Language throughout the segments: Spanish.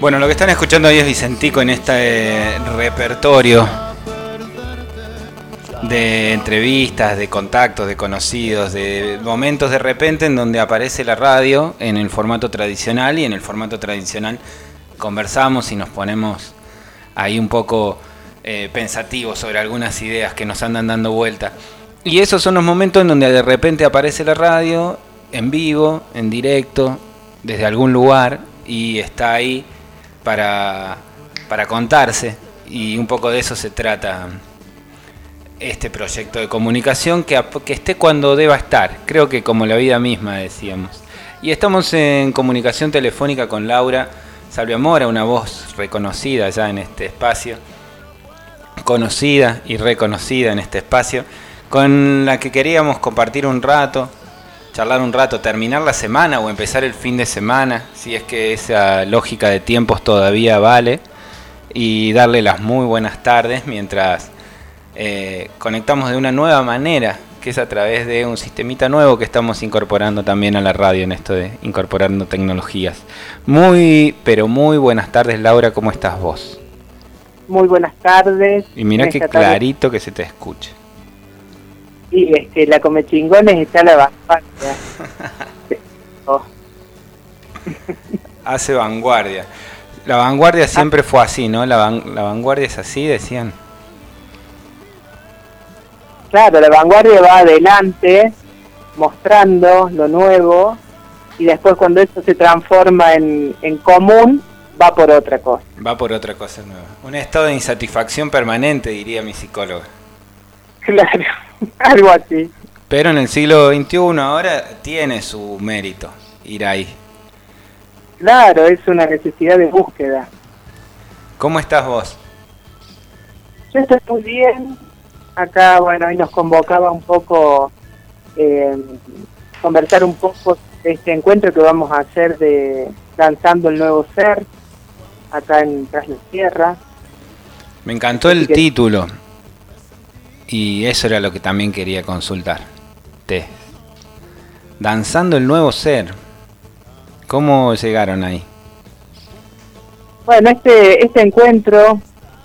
Bueno, lo que están escuchando ahí es Vicentico en este repertorio de entrevistas, de contactos, de conocidos, de momentos de repente en donde aparece la radio en el formato tradicional y en el formato tradicional conversamos y nos ponemos ahí un poco eh, pensativos sobre algunas ideas que nos andan dando vuelta. Y esos son los momentos en donde de repente aparece la radio en vivo, en directo, desde algún lugar y está ahí para, para contarse y un poco de eso se trata este proyecto de comunicación que, que esté cuando deba estar, creo que como la vida misma decíamos. Y estamos en comunicación telefónica con Laura Salviamora, una voz reconocida ya en este espacio, conocida y reconocida en este espacio, con la que queríamos compartir un rato, charlar un rato, terminar la semana o empezar el fin de semana, si es que esa lógica de tiempos todavía vale, y darle las muy buenas tardes mientras eh, conectamos de una nueva manera, que es a través de un sistemita nuevo que estamos incorporando también a la radio en esto de incorporando tecnologías. Muy, pero muy buenas tardes Laura, ¿cómo estás vos? Muy buenas tardes. Y mira qué clarito que se te escuche. Y este, la Comechingones está a la vanguardia. Oh. Hace vanguardia. La vanguardia siempre fue así, ¿no? La, la vanguardia es así, decían. Claro, la vanguardia va adelante, mostrando lo nuevo, y después cuando eso se transforma en, común, va por otra cosa. Va por otra cosa nueva. Un estado de insatisfacción permanente, diría mi psicóloga. Claro, algo así. Pero en el siglo XXI ahora tiene su mérito ir ahí. Claro, es una necesidad de búsqueda. ¿Cómo estás vos? Yo estoy muy bien, acá, bueno, hoy nos convocaba un poco eh, conversar un poco de este encuentro que vamos a hacer de lanzando el nuevo ser acá en Tras la Tierra. Me encantó el título y eso era lo que también quería consultar. Te. Danzando el nuevo ser. ¿Cómo llegaron ahí? Bueno, este, este encuentro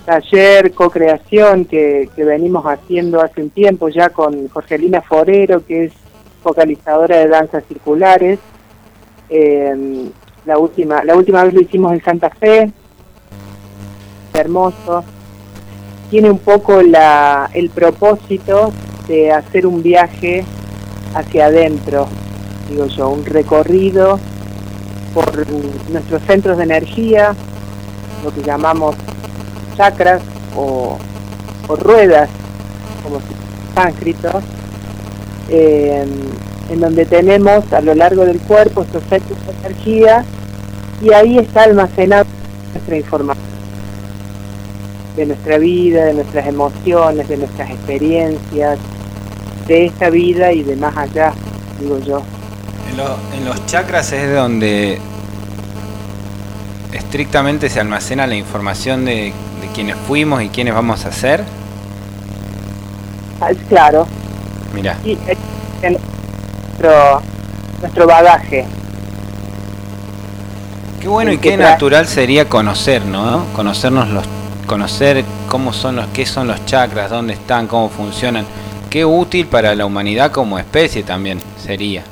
taller co-creación que, venimos haciendo hace un tiempo ya con Jorgelina Forero, que es focalizadora de danzas circulares. Eh, la última la última vez lo hicimos en Santa Fe, hermoso. Tiene un poco el propósito de hacer un viaje hacia adentro, digo yo, un recorrido por nuestros centros de energía, lo que llamamos chakras o, ruedas, como sánscritos, eh, en donde tenemos a lo largo del cuerpo estos centros de energía y ahí está almacenada nuestra información de nuestra vida, de nuestras emociones, de nuestras experiencias, de esta vida y de más allá, digo yo. En, en los chakras es donde estrictamente se almacena la información de quiénes fuimos y quiénes vamos a ser? Ah, claro. Mira. Y nuestro, nuestro bagaje. Qué bueno y qué natural sería conocer, ¿no? Conocernos los conocer cómo son los qué son los chakras, dónde están, cómo funcionan. Qué útil para la humanidad como especie también sería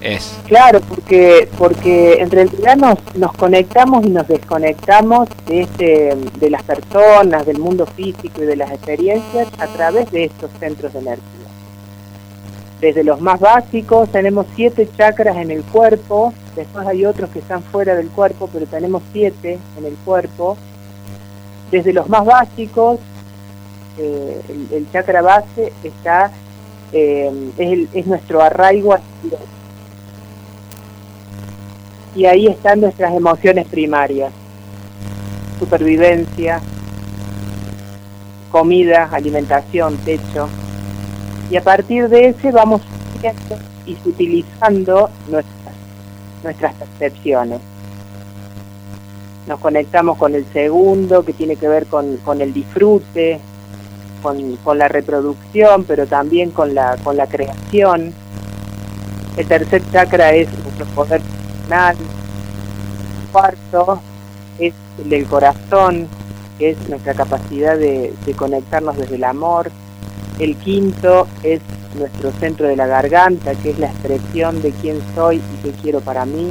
es. Claro, porque porque en realidad nos, nos conectamos y nos desconectamos de, este, de las personas, del mundo físico y de las experiencias a través de estos centros de energía. Desde los más básicos tenemos siete chakras en el cuerpo, después hay otros que están fuera del cuerpo, pero tenemos siete en el cuerpo. Desde los más básicos, eh, el, chakra base está eh, es, es nuestro arraigo y ahí están nuestras emociones primarias, supervivencia, comida, alimentación, techo. Y a partir de ese vamos y utilizando nuestras, nuestras percepciones. Nos conectamos con el segundo, que tiene que ver con, con el disfrute, con, con, la reproducción, pero también con la, con la creación. El tercer chakra es nuestro poder el cuarto es el del corazón, que es nuestra capacidad de, conectarnos desde el amor. El quinto es nuestro centro de la garganta, que es la expresión de quién soy y qué quiero para mí.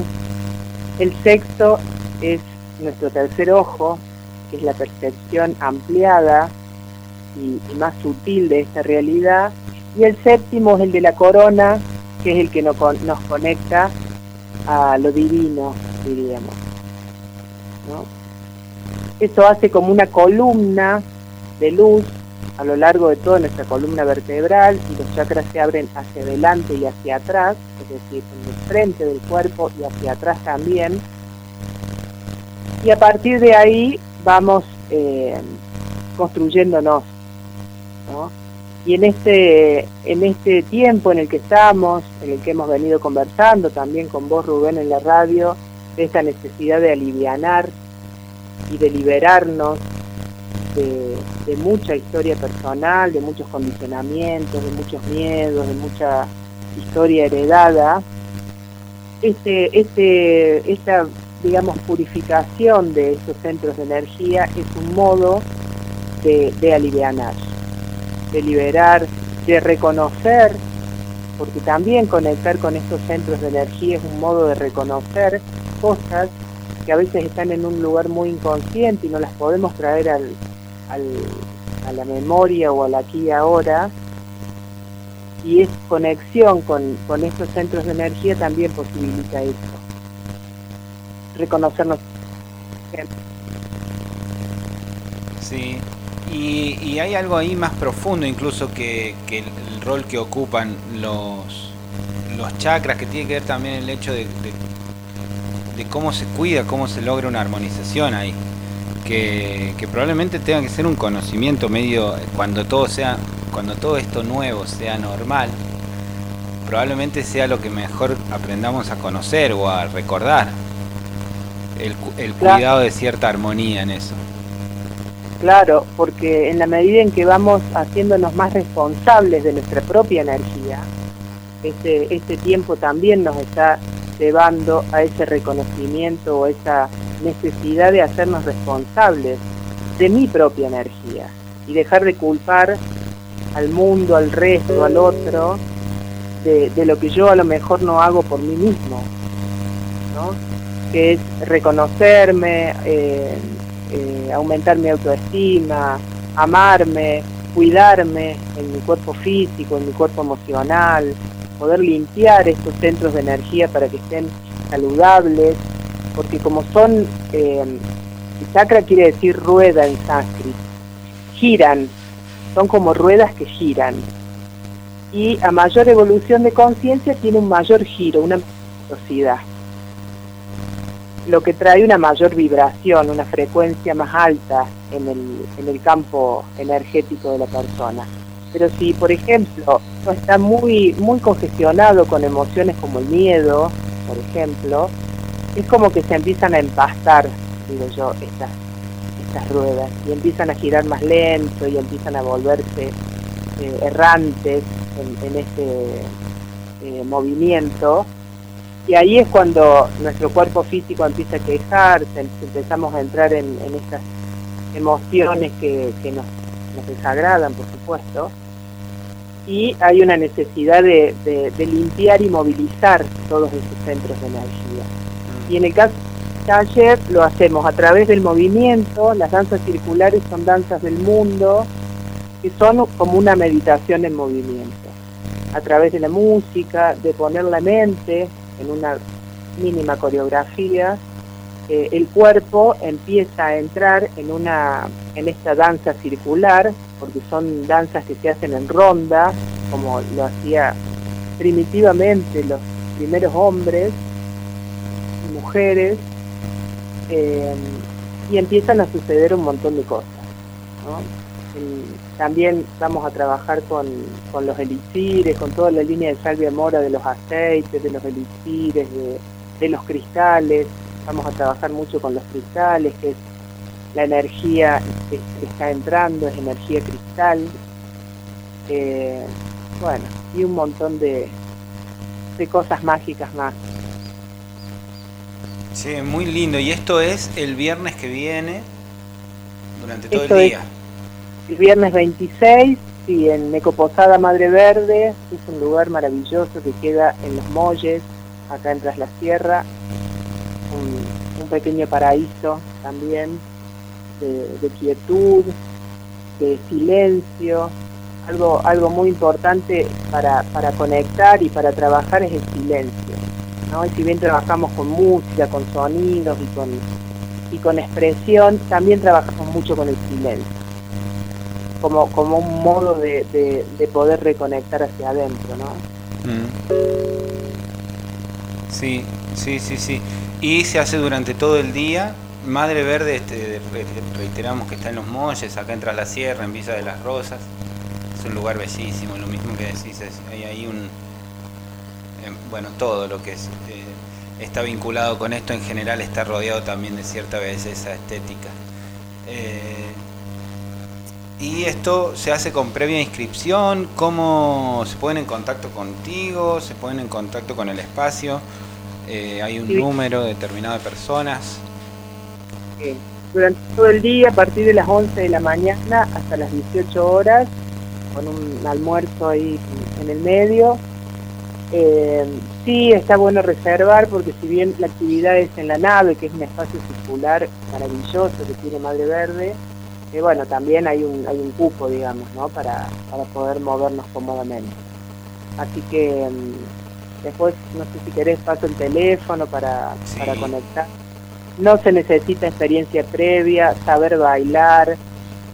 El sexto es nuestro tercer ojo, que es la percepción ampliada y, más sutil de esta realidad. Y el séptimo es el de la corona, que es el que nos, conecta a lo divino, diríamos. Eso hace como una columna de luz a lo largo de toda nuestra columna vertebral y los chakras se abren hacia adelante y hacia atrás, es decir, en el frente del cuerpo y hacia atrás también. Y a partir de ahí vamos eh, construyéndonos. Y en este, en este tiempo en el que estamos, en el que hemos venido conversando también con vos, Rubén, en la radio, de esta necesidad de alivianar y de liberarnos de, mucha historia personal, de muchos condicionamientos, de muchos miedos, de mucha historia heredada, este, este, esta, digamos, purificación de esos centros de energía es un modo de, de alivianar, de liberar, de reconocer, porque también conectar con estos centros de energía es un modo de reconocer cosas que a veces están en un lugar muy inconsciente y no las podemos traer al, a la memoria o al aquí y ahora. Y es conexión con, con estos centros de energía también posibilita eso. Reconocernos. Sí, y, y, hay algo ahí más profundo incluso que, que el, rol que ocupan los, los chakras, que tiene que ver también el hecho de de cómo se cuida, cómo se logra una armonización ahí. Que, probablemente tenga que ser un conocimiento medio cuando todo sea cuando todo esto nuevo sea normal probablemente sea lo que mejor aprendamos a conocer o a recordar el, el cuidado de cierta armonía en eso claro porque en la medida en que vamos haciéndonos más responsables de nuestra propia energía este, este tiempo también nos está llevando a ese reconocimiento o esa necesidad de hacernos responsables de mi propia energía y dejar de culpar al mundo, al resto, al otro, de, lo que yo a lo mejor no hago por mí mismo, ¿no? Que es reconocerme, eh, eh, aumentar mi autoestima, amarme, cuidarme en mi cuerpo físico, en mi cuerpo emocional, poder limpiar estos centros de energía para que estén saludables, porque como son, eh, chakra quiere decir rueda en sánscrito, giran, son como ruedas que giran. Y a mayor evolución de conciencia tiene un mayor giro, una velocidad, lo que trae una mayor vibración, una frecuencia más alta en el, en el campo energético de la persona. Pero si, por ejemplo, no está muy, muy congestionado con emociones como el miedo, por ejemplo, es como que se empiezan a empastar, digo yo, estas, estas ruedas, y empiezan a girar más lento y empiezan a volverse eh, errantes en, este eh, movimiento. Y ahí es cuando nuestro cuerpo físico empieza a quejarse, empezamos a entrar en, estas emociones que, nos desagradan, por supuesto, y hay una necesidad de, limpiar y movilizar todos esos centros de energía. Y en el caso del taller lo hacemos a través del movimiento, las danzas circulares son danzas del mundo, que son como una meditación en movimiento, a través de la música, de poner la mente en una mínima coreografía eh, el cuerpo empieza a entrar en una en esta danza circular porque son danzas que se hacen en ronda como lo hacía primitivamente los primeros hombres y mujeres eh, y empiezan a suceder un montón de cosas también vamos a trabajar con, con, los elixires con toda la línea de salvia mora de los aceites de los elixires de, de los cristales vamos a trabajar mucho con los cristales, que es la energía que, está entrando, es energía cristal. Eh, bueno, y un montón de, de cosas mágicas más. Sí, muy lindo. Y esto es el viernes que viene, durante todo el día. El viernes 26, sí, en Mecoposada Madre Verde, es un lugar maravilloso que queda en Los Molles, acá en Tras la Sierra, un, pequeño paraíso también de, de quietud, de silencio, algo, algo muy importante para, para conectar y para trabajar es el silencio. ¿no? Y si bien trabajamos con música, con sonidos y con, y con expresión, también trabajamos mucho con el silencio, como, como un modo de, de, poder reconectar hacia adentro. ¿no? Mm. Sí, sí, sí, sí. Y se hace durante todo el día. Madre Verde, este, reiteramos que está en los Molles, acá entra la sierra, en Villa de las Rosas. Es un lugar bellísimo, lo mismo que decís, hay ahí un, bueno, todo lo que es, eh, está vinculado con esto en general está rodeado también de cierta belleza estética. Eh, y esto se hace con previa inscripción, ¿cómo se ponen en contacto contigo? ¿Se ponen en contacto con el espacio? Eh, ¿Hay un número determinado de personas? Durante todo el día, a partir de las 11 de la mañana hasta las 18 horas, con un almuerzo ahí en el medio, eh, sí, está bueno reservar porque si bien la actividad es en la nave, que es un espacio circular maravilloso que tiene Madre Verde, eh, bueno, también hay un, hay un cupo, digamos, ¿no? Para, para poder movernos cómodamente. Así que mm, después, no sé si querés, paso el teléfono para, para conectar. No se necesita experiencia previa, saber bailar,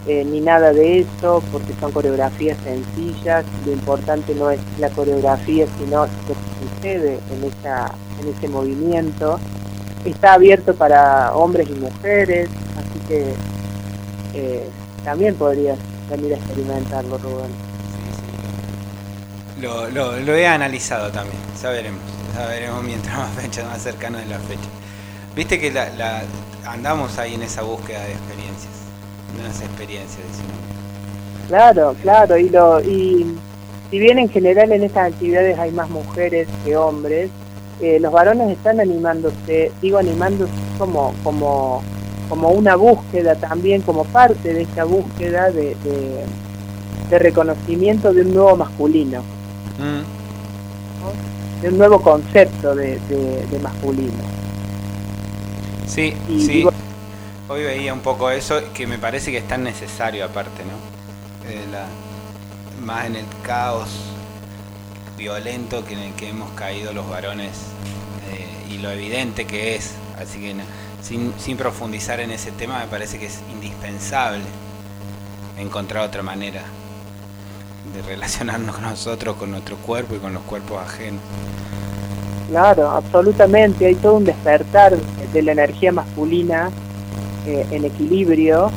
eh, ni nada de eso, porque son coreografías sencillas. Lo importante no es la coreografía, sino lo que sucede en, esa, en ese movimiento. Está abierto para hombres y mujeres, así que eh, también podrías venir a experimentarlo, Rubén. Lo, lo, lo, he analizado también, ya veremos, ya veremos mientras más fecha, más cercano de la fecha. Viste que la, la, andamos ahí en esa búsqueda de experiencias unas experiencias. Claro, claro, y, lo, y si bien en general en estas actividades hay más mujeres que hombres, eh, los varones están animándose, digo animándose como, como, como una búsqueda también, como parte de esta búsqueda de, de, reconocimiento de un nuevo masculino, mm. de un nuevo concepto de, de masculino. Sí, sí. Hoy veía un poco eso, que me parece que es tan necesario aparte, ¿no? Eh, más en el caos violento que en el que hemos caído los varones eh, y lo evidente que es. Así que sin, sin profundizar en ese tema me parece que es indispensable encontrar otra manera de relacionarnos con nosotros, con nuestro cuerpo y con los cuerpos ajenos. Claro, absolutamente. Hay todo un despertar de la energía masculina eh, en equilibrio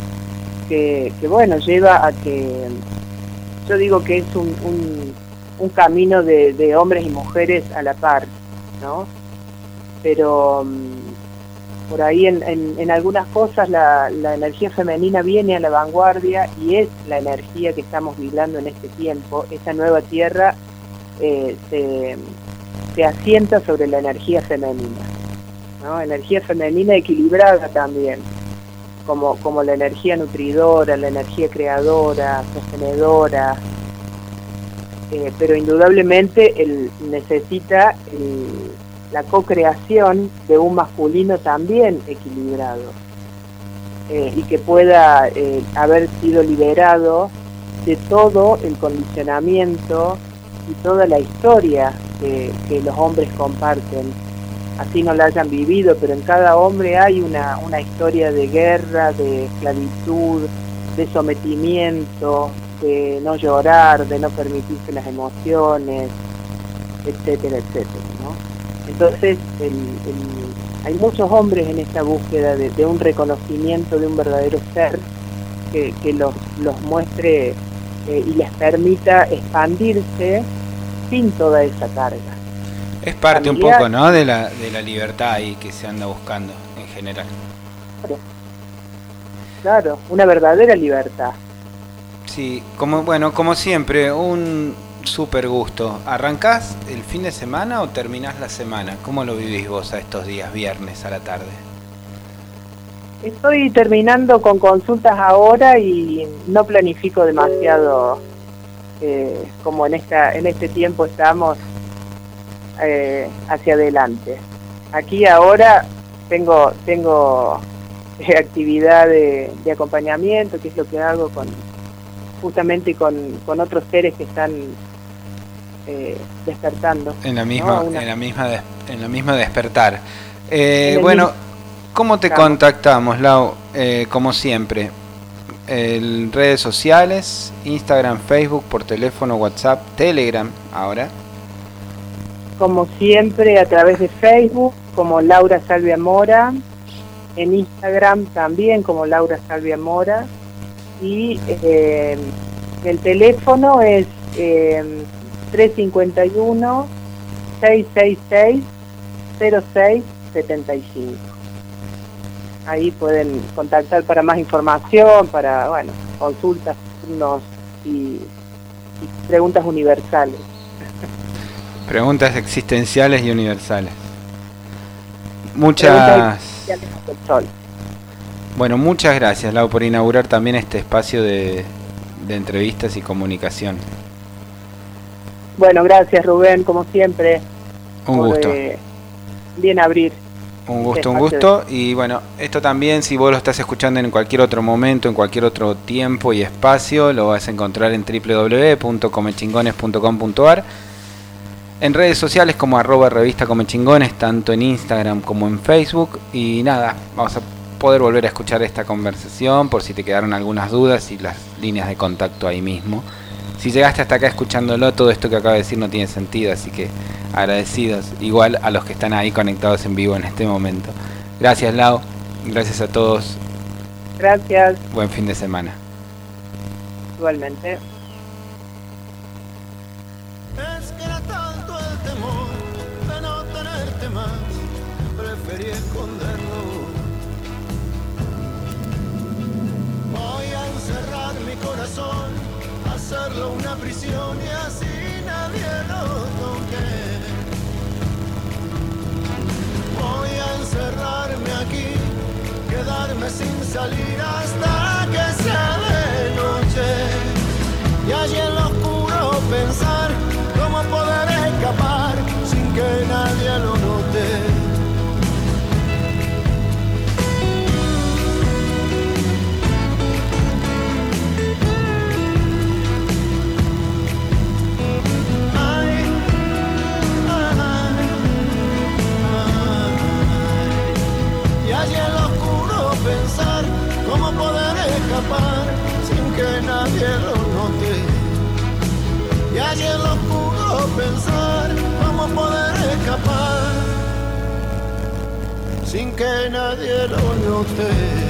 que, bueno, lleva a que, yo digo que es un, un, camino de, hombres y mujeres a la par, ¿no? Pero mm, por ahí en, en, algunas cosas la, la, energía femenina viene a la vanguardia y es la energía que estamos viviendo en este tiempo. Esta nueva tierra eh, se, se asienta sobre la energía femenina, ¿no? Energía femenina equilibrada también como, como la energía nutridora, la energía creadora, sostenedora, eh, pero indudablemente él necesita la co-creación de un masculino también equilibrado eh, y que pueda eh, haber sido liberado de todo el condicionamiento y toda la historia que los hombres comparten así no la hayan vivido, pero en cada hombre hay una, una historia de guerra, de esclavitud, de sometimiento, de no llorar, de no permitirse las emociones, etcétera, etcétera. Entonces, hay muchos hombres en esta búsqueda de, un reconocimiento de un verdadero ser que, que los, los muestre eh, y les permita expandirse sin toda esa carga. Es parte un poco, ¿no? De la, de la libertad ahí que se anda buscando en general. Claro, una verdadera libertad. Sí, como bueno, como siempre, un súper gusto. ¿Arrancás el fin de semana o terminás la semana? ¿Cómo lo vivís vos a estos días, viernes a la tarde? Estoy terminando con consultas ahora y no planifico demasiado eh, como en esta en este tiempo estamos eh, hacia adelante. Aquí ahora tengo tengo eh, actividad de, acompañamiento, que es lo que hago con justamente con, con otros seres que están despertando. En la misma en la misma en la misma despertar. bueno, ¿cómo te contactamos, Lau? como siempre, en redes sociales, Instagram, Facebook, por teléfono, WhatsApp, Telegram ahora. Como siempre a través de Facebook, como Laura Salvia Mora, en Instagram también como Laura Salvia Mora y eh, el teléfono es 351 666 0675 ahí pueden contactar para más información, para, bueno, consultas y, preguntas universales. Preguntas existenciales y universales. Muchas... Bueno, muchas gracias, Lau, por inaugurar también este espacio de, entrevistas y comunicación. Bueno, gracias, Rubén, como siempre. Un gusto. Eh, bien abrir un gusto, un gusto. Y bueno, esto también, si vos lo estás escuchando en cualquier otro momento, en cualquier otro tiempo y espacio, lo vas a encontrar en www.comechingones.com.ar. En redes sociales como arroba revista Comechingones, tanto en Instagram como en Facebook. Y nada, vamos a poder volver a escuchar esta conversación por si te quedaron algunas dudas y las líneas de contacto ahí mismo. Si llegaste hasta acá escuchándolo, todo esto que acabo de decir no tiene sentido, así que agradecidos igual a los que están ahí conectados en vivo en este momento. Gracias Lau, gracias a todos. Gracias. Buen fin de semana. Igualmente. Es que era tanto el temor de no tenerte más, preferí esconderlo. Hacerlo una prisión y así nadie lo toque. Voy a encerrarme aquí, quedarme sin salir hasta que sea escapar sin que nadie lo note.